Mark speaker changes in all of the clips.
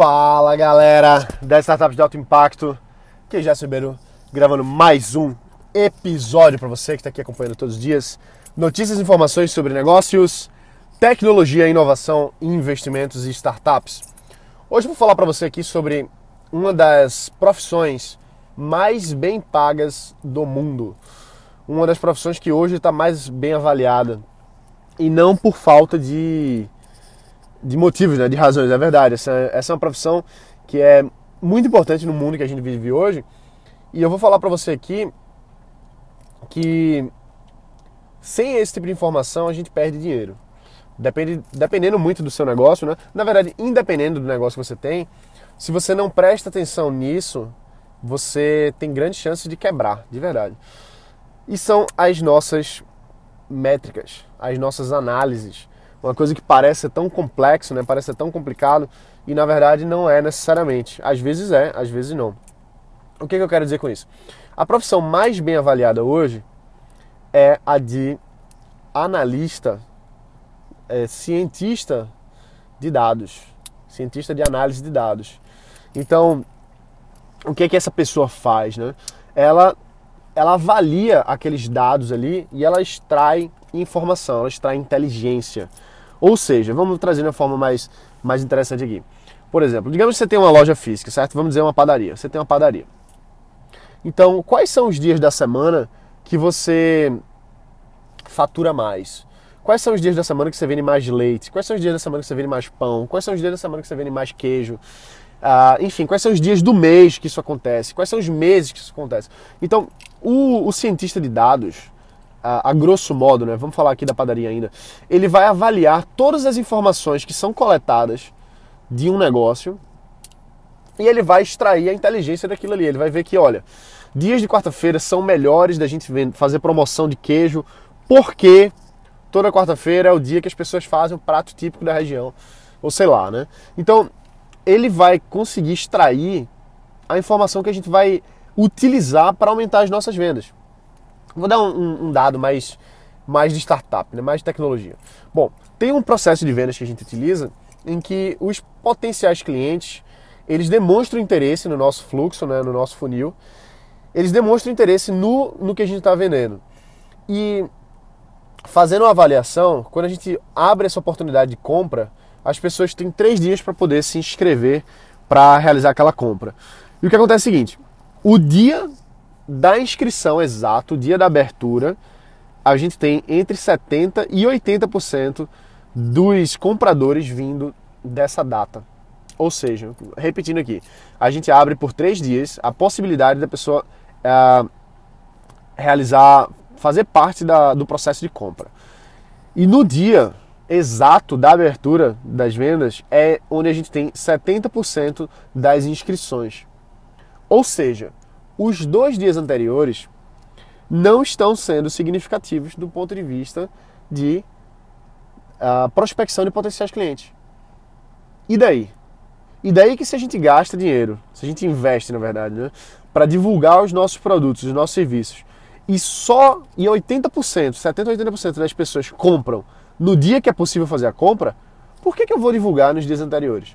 Speaker 1: Fala galera das startups de alto impacto, que já Ribeiro gravando mais um episódio para você que está aqui acompanhando todos os dias. Notícias e informações sobre negócios, tecnologia, inovação, investimentos e startups. Hoje vou falar para você aqui sobre uma das profissões mais bem pagas do mundo. Uma das profissões que hoje está mais bem avaliada. E não por falta de de motivos, né, de razões, é verdade. Essa, essa é uma profissão que é muito importante no mundo que a gente vive hoje. E eu vou falar para você aqui que sem esse tipo de informação a gente perde dinheiro. Depende, dependendo muito do seu negócio, né? Na verdade, independendo do negócio que você tem, se você não presta atenção nisso, você tem grandes chances de quebrar, de verdade. E são as nossas métricas, as nossas análises uma coisa que parece ser tão complexo, né? Parece ser tão complicado e na verdade não é necessariamente. Às vezes é, às vezes não. O que, que eu quero dizer com isso? A profissão mais bem avaliada hoje é a de analista, é, cientista de dados, cientista de análise de dados. Então, o que que essa pessoa faz, né? Ela ela avalia aqueles dados ali e ela extrai informação, ela extrai inteligência. Ou seja, vamos trazer de uma forma mais, mais interessante aqui. Por exemplo, digamos que você tem uma loja física, certo? Vamos dizer uma padaria. Você tem uma padaria. Então, quais são os dias da semana que você fatura mais? Quais são os dias da semana que você vende mais leite? Quais são os dias da semana que você vende mais pão? Quais são os dias da semana que você vende mais queijo? Ah, enfim, quais são os dias do mês que isso acontece? Quais são os meses que isso acontece? Então, o, o cientista de dados, a, a, grosso modo, né, vamos falar aqui da padaria ainda, ele vai avaliar todas as informações que são coletadas de um negócio e ele vai extrair a inteligência daquilo ali. Ele vai ver que, olha, dias de quarta-feira são melhores da gente fazer promoção de queijo, porque toda quarta-feira é o dia que as pessoas fazem o prato típico da região, ou sei lá, né? Então, ele vai conseguir extrair a informação que a gente vai utilizar para aumentar as nossas vendas. Vou dar um, um dado mais, mais de startup, né? mais de tecnologia. Bom, tem um processo de vendas que a gente utiliza em que os potenciais clientes eles demonstram interesse no nosso fluxo, né? no nosso funil, eles demonstram interesse no, no que a gente está vendendo. E fazendo uma avaliação, quando a gente abre essa oportunidade de compra, as pessoas têm três dias para poder se inscrever para realizar aquela compra. E o que acontece é o seguinte: o dia da inscrição exato, dia da abertura, a gente tem entre 70% e 80% dos compradores vindo dessa data. Ou seja, repetindo aqui, a gente abre por três dias a possibilidade da pessoa uh, realizar, fazer parte da, do processo de compra. E no dia exato da abertura das vendas é onde a gente tem 70% das inscrições. Ou seja, os dois dias anteriores não estão sendo significativos do ponto de vista de uh, prospecção de potenciais clientes. E daí? E daí que se a gente gasta dinheiro, se a gente investe, na verdade, né, para divulgar os nossos produtos, os nossos serviços, e só e 80%, 70 80% das pessoas compram no dia que é possível fazer a compra, por que, que eu vou divulgar nos dias anteriores?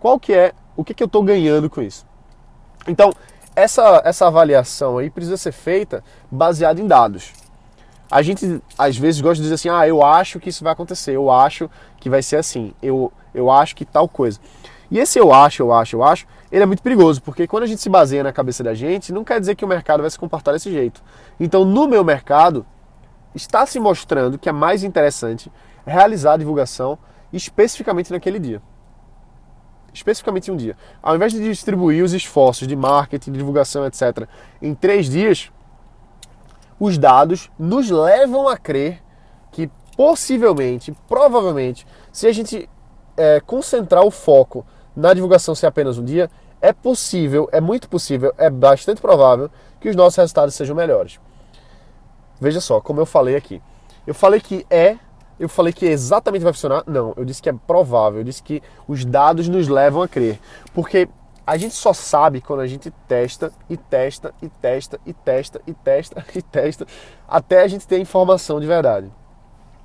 Speaker 1: Qual que é, o que, que eu estou ganhando com isso? Então, essa, essa avaliação aí precisa ser feita baseada em dados. A gente às vezes gosta de dizer assim, ah, eu acho que isso vai acontecer, eu acho que vai ser assim, eu, eu acho que tal coisa. E esse eu acho, eu acho, eu acho, ele é muito perigoso, porque quando a gente se baseia na cabeça da gente, não quer dizer que o mercado vai se comportar desse jeito. Então, no meu mercado, está se mostrando que é mais interessante realizar a divulgação especificamente naquele dia especificamente um dia. Ao invés de distribuir os esforços de marketing, de divulgação, etc., em três dias, os dados nos levam a crer que possivelmente, provavelmente, se a gente é, concentrar o foco na divulgação ser apenas um dia, é possível, é muito possível, é bastante provável que os nossos resultados sejam melhores. Veja só, como eu falei aqui. Eu falei que é eu falei que exatamente vai funcionar? Não, eu disse que é provável, eu disse que os dados nos levam a crer. Porque a gente só sabe quando a gente testa e testa e testa e testa e testa e testa até a gente ter informação de verdade.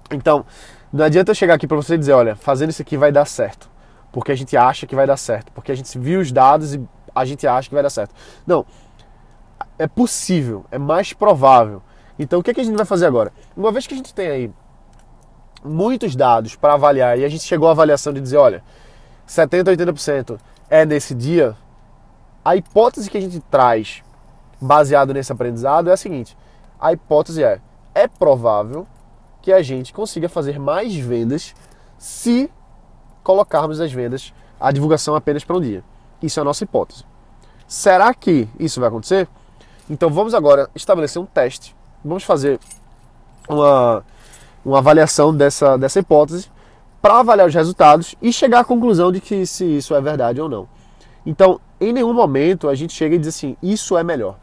Speaker 1: Então, não adianta eu chegar aqui para você dizer, olha, fazendo isso aqui vai dar certo. porque a gente acha que vai dar certo, porque a gente viu os dados e a gente acha que vai dar certo. Não, é possível, é mais provável. Então o que, é que a gente vai fazer agora? Uma vez que a gente tem aí muitos dados para avaliar e a gente chegou à avaliação de dizer, olha, 70, 80% é nesse dia, a hipótese que a gente traz baseado nesse aprendizado é a seguinte: a hipótese é, é provável que a gente consiga fazer mais vendas se colocarmos as vendas, a divulgação apenas para um dia. Isso é a nossa hipótese. Será que isso vai acontecer? Então vamos agora estabelecer um teste. Vamos fazer uma, uma avaliação dessa, dessa hipótese para avaliar os resultados e chegar à conclusão de que se isso é verdade ou não. Então, em nenhum momento a gente chega e diz assim, isso é melhor,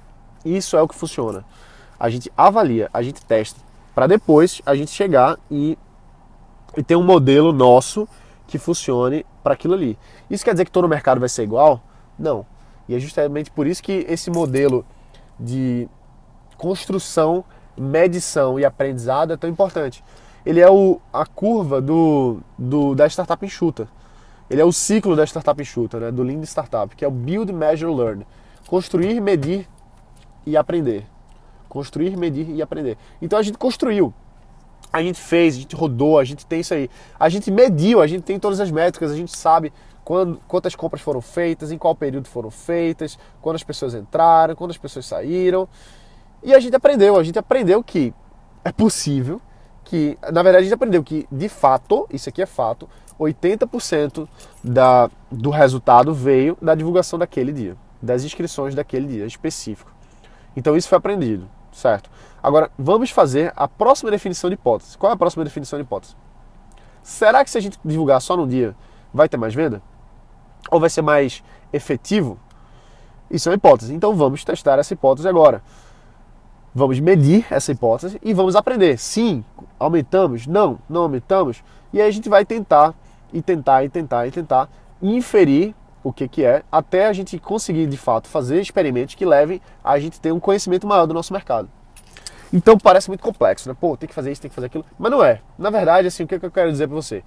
Speaker 1: isso é o que funciona. A gente avalia, a gente testa, para depois a gente chegar e, e ter um modelo nosso que funcione para aquilo ali. Isso quer dizer que todo o mercado vai ser igual? Não. E é justamente por isso que esse modelo de construção, medição e aprendizado é tão importante. Ele é o, a curva do, do, da startup enxuta. Ele é o ciclo da startup enxuta, né? do Lean Startup, que é o Build, Measure, Learn. Construir, medir e aprender. Construir, medir e aprender. Então a gente construiu. A gente fez, a gente rodou, a gente tem isso aí. A gente mediu, a gente tem todas as métricas, a gente sabe quando, quantas compras foram feitas, em qual período foram feitas, quantas pessoas entraram, quantas pessoas saíram. E a gente aprendeu, a gente aprendeu que é possível que, na verdade, a gente aprendeu que, de fato, isso aqui é fato, 80% da, do resultado veio da divulgação daquele dia, das inscrições daquele dia específico. Então isso foi aprendido, certo? Agora, vamos fazer a próxima definição de hipótese. Qual é a próxima definição de hipótese? Será que se a gente divulgar só no dia, vai ter mais venda? Ou vai ser mais efetivo? Isso é uma hipótese. Então vamos testar essa hipótese agora. Vamos medir essa hipótese e vamos aprender. Sim, aumentamos? Não, não aumentamos. E aí a gente vai tentar e tentar e tentar e tentar inferir o que, que é, até a gente conseguir de fato fazer experimentos que levem a gente ter um conhecimento maior do nosso mercado. Então parece muito complexo, né? Pô, tem que fazer isso, tem que fazer aquilo. Mas não é. Na verdade, assim, o que, é que eu quero dizer para você?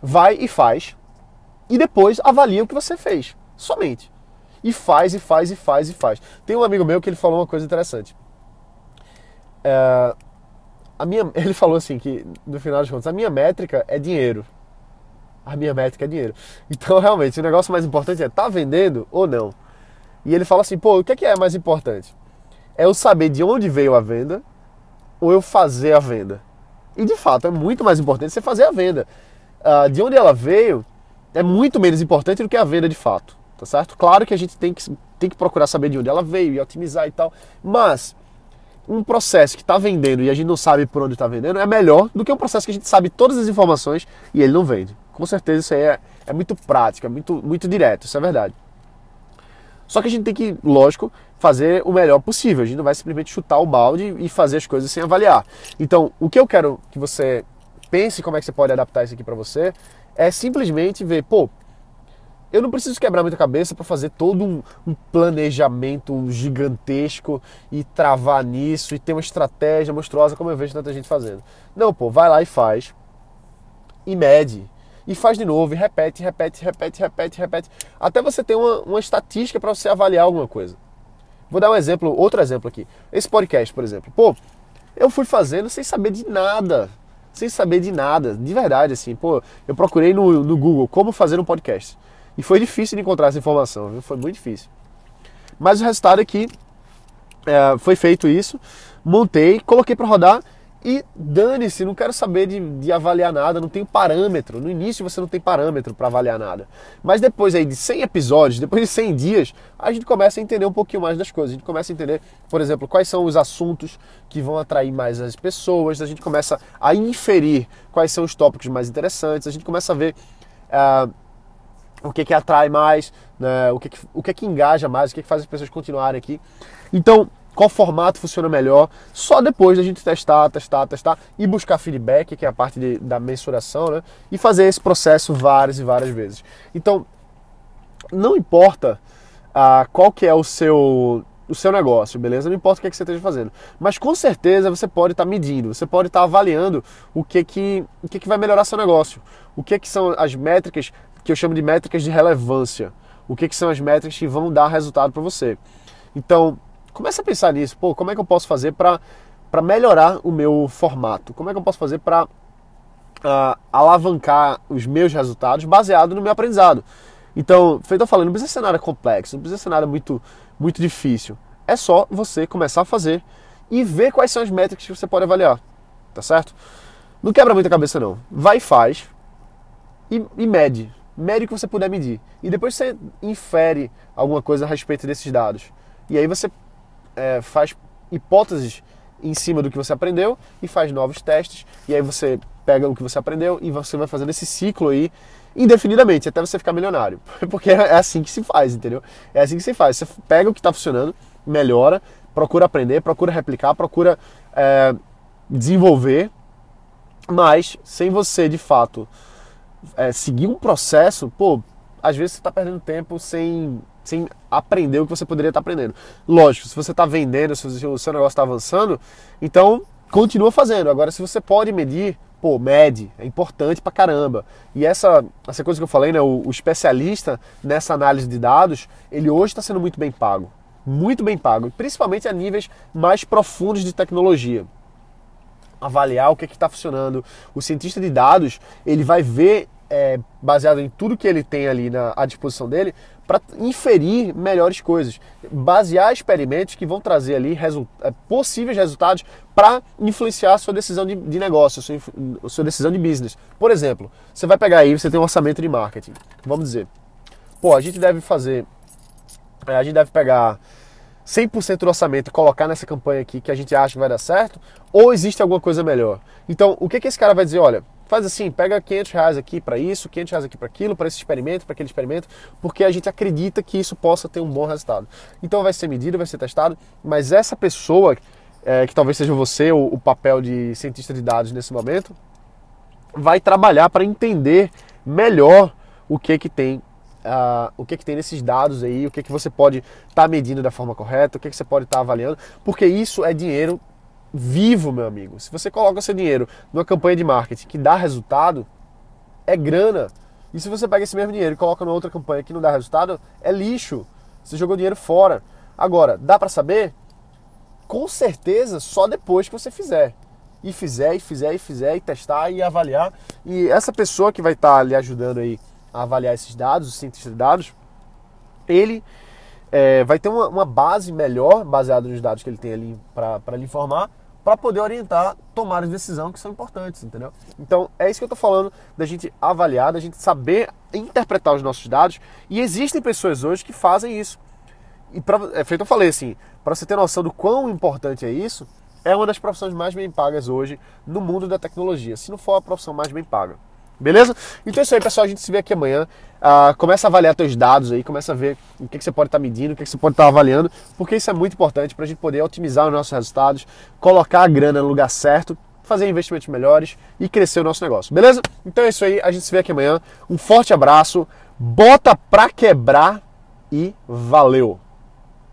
Speaker 1: Vai e faz, e depois avalia o que você fez. Somente. E faz, e faz, e faz, e faz. Tem um amigo meu que ele falou uma coisa interessante. É, a minha, ele falou assim que, no final das contas, a minha métrica é dinheiro. A minha métrica é dinheiro. Então, realmente, o negócio mais importante é tá vendendo ou não. E ele fala assim, pô, o que é, que é mais importante? É eu saber de onde veio a venda ou eu fazer a venda. E de fato, é muito mais importante você fazer a venda. Uh, de onde ela veio é muito menos importante do que a venda de fato. Tá certo? Claro que a gente tem que, tem que procurar saber de onde ela veio e otimizar e tal. Mas um processo que está vendendo e a gente não sabe por onde está vendendo é melhor do que um processo que a gente sabe todas as informações e ele não vende. Com certeza isso aí é, é muito prático, é muito, muito direto, isso é verdade. Só que a gente tem que, lógico, fazer o melhor possível. A gente não vai simplesmente chutar o balde e fazer as coisas sem avaliar. Então, o que eu quero que você pense como é que você pode adaptar isso aqui para você é simplesmente ver, pô, eu não preciso quebrar muita cabeça para fazer todo um, um, planejamento gigantesco e travar nisso e ter uma estratégia monstruosa como eu vejo tanta gente fazendo. Não, pô, vai lá e faz. E mede. E faz de novo, e repete, repete, repete, repete, repete. Até você ter uma, uma estatística para você avaliar alguma coisa. Vou dar um exemplo, outro exemplo aqui. Esse podcast, por exemplo. Pô, eu fui fazendo sem saber de nada. Sem saber de nada. De verdade, assim. Pô, eu procurei no, no Google como fazer um podcast. E foi difícil de encontrar essa informação, viu? foi muito difícil. Mas o resultado é que é, foi feito isso, montei, coloquei para rodar e dane-se, não quero saber de, de, avaliar nada, não tenho parâmetro. No início você não tem parâmetro para avaliar nada. Mas depois aí de 100 episódios, depois de 100 dias, a gente começa a entender um pouquinho mais das coisas. A gente começa a entender, por exemplo, quais são os assuntos que vão atrair mais as pessoas. A gente começa a inferir quais são os tópicos mais interessantes. A gente começa a ver uh, o que que atrai mais, né? o, que, que, o que que engaja mais, o que que faz as pessoas continuarem aqui. Então, qual formato funciona melhor, só depois da gente testar, testar, testar e buscar feedback, que é a parte de, da mensuração, né? E fazer esse processo várias e várias vezes. Então, não importa ah, qual que é o seu o seu negócio, beleza? Não importa o que, é que você esteja fazendo. Mas com certeza você pode estar tá medindo, você pode estar tá avaliando o que que, o que que vai melhorar seu negócio. O que que são as métricas que eu chamo de métricas de relevância. O que, que são as métricas que vão dar resultado para você. Então, começa a pensar nisso. Pô, como é que eu posso fazer para melhorar o meu formato? Como é que eu posso fazer para uh, ah, alavancar os meus resultados baseado no meu aprendizado? Então, feito eu falando, não precisa ser nada complexo, não precisa ser nada muito, muito difícil. É só você começar a fazer e ver quais são as métricas que você pode avaliar. Tá certo? Não quebra muita cabeça não. Vai e faz e, e mede. Mede o que você puder medir. E depois você infere alguma coisa a respeito desses dados. E aí você é, faz hipóteses em cima do que você aprendeu e faz novos testes. E aí você pega o que você aprendeu e você vai fazendo esse ciclo aí indefinidamente, até você ficar milionário. Porque é assim que se faz, entendeu? É assim que se faz. Você pega o que está funcionando, melhora, procura aprender, procura replicar, procura é, desenvolver, mas sem você de fato é, seguir um processo, pô, às vezes você está perdendo tempo sem, sem aprender o que você poderia estar tá aprendendo. Lógico, se você está vendendo, se o seu negócio está avançando, então continua fazendo. Agora, se você pode medir, pô, mede, é importante pra caramba. E essa, essa coisa que eu falei, né, o, o especialista nessa análise de dados, ele hoje está sendo muito bem pago. Muito bem pago, principalmente a níveis mais profundos de tecnologia. Avaliar o que é está funcionando. O cientista de dados, ele vai ver é, baseado em tudo que ele tem ali na, à disposição dele, para inferir melhores coisas, basear experimentos que vão trazer ali é, possíveis resultados para influenciar a sua decisão de, de negócio, a sua, a sua, decisão de business. Por exemplo, você vai pegar aí, você tem um orçamento de marketing, vamos dizer, pô, a gente deve fazer, é, a gente deve pegar 100% do orçamento e colocar nessa campanha aqui que a gente acha que vai dar certo, ou existe alguma coisa melhor? Então, o que, que esse cara vai dizer? Olha, faz assim, pega 500 reais aqui para isso, 500 reais aqui para aquilo, para esse experimento, para aquele experimento, porque a gente acredita que isso possa ter um bom resultado. Então vai ser medido, vai ser testado, mas essa pessoa, é, que talvez seja você, o, o papel de cientista de dados nesse momento, vai trabalhar para entender melhor o que que tem Uh, o que, que tem nesses dados aí, o que, que você pode estar tá medindo da forma correta, o que, que você pode estar tá avaliando, porque isso é dinheiro vivo, meu amigo. Se você coloca seu dinheiro numa campanha de marketing que dá resultado, é grana. E se você pega esse mesmo dinheiro e coloca numa outra campanha que não dá resultado, é lixo. Você jogou dinheiro fora. Agora, dá para saber? Com certeza, só depois que você fizer. E fizer, e fizer, e fizer, e testar, e avaliar. E essa pessoa que vai estar tá lhe ajudando aí a avaliar esses dados, o cientista de dados, ele é, vai ter uma, uma, base melhor, baseada nos dados que ele tem ali para lhe informar, para poder orientar tomar de decisão que são importantes, entendeu? Então é isso que eu estou falando da gente avaliar, da gente saber interpretar os nossos dados e existem pessoas hoje que fazem isso. E pra, é feito eu falei assim, para você ter noção do quão importante é isso, é uma das profissões mais bem pagas hoje no mundo da tecnologia, se não for a profissão mais bem paga. Beleza? Então é isso aí, pessoal. A gente se vê aqui amanhã. Uh, começa a avaliar seus dados aí, começa a ver o que, que você pode estar tá medindo, o que, que você pode estar tá avaliando, porque isso é muito importante para a gente poder otimizar os nossos resultados, colocar a grana no lugar certo, fazer investimentos melhores e crescer o nosso negócio. Beleza? Então é isso aí. A gente se vê aqui amanhã. Um forte abraço. Bota pra quebrar e valeu!